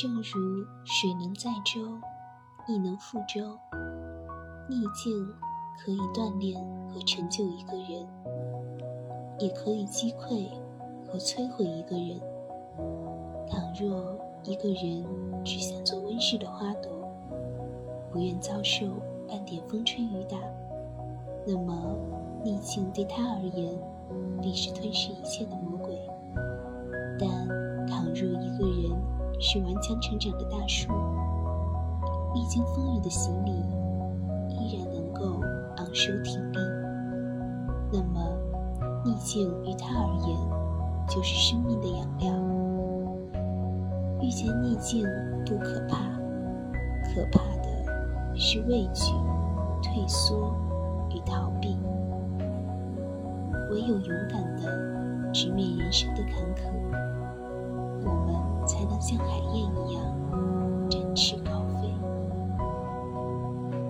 正如水能载舟，亦能覆舟。逆境可以锻炼和成就一个人，也可以击溃和摧毁一个人。倘若一个人只想做温室的花朵，不愿遭受半点风吹雨打，那么逆境对他而言必是吞噬一切的魔鬼。但，是顽强成长的大树，历经风雨的洗礼，依然能够昂首挺立。那么，逆境于他而言，就是生命的养料。遇见逆境不可怕，可怕的是畏惧、退缩与逃避。唯有勇敢地直面人生的坎坷。像海燕一样。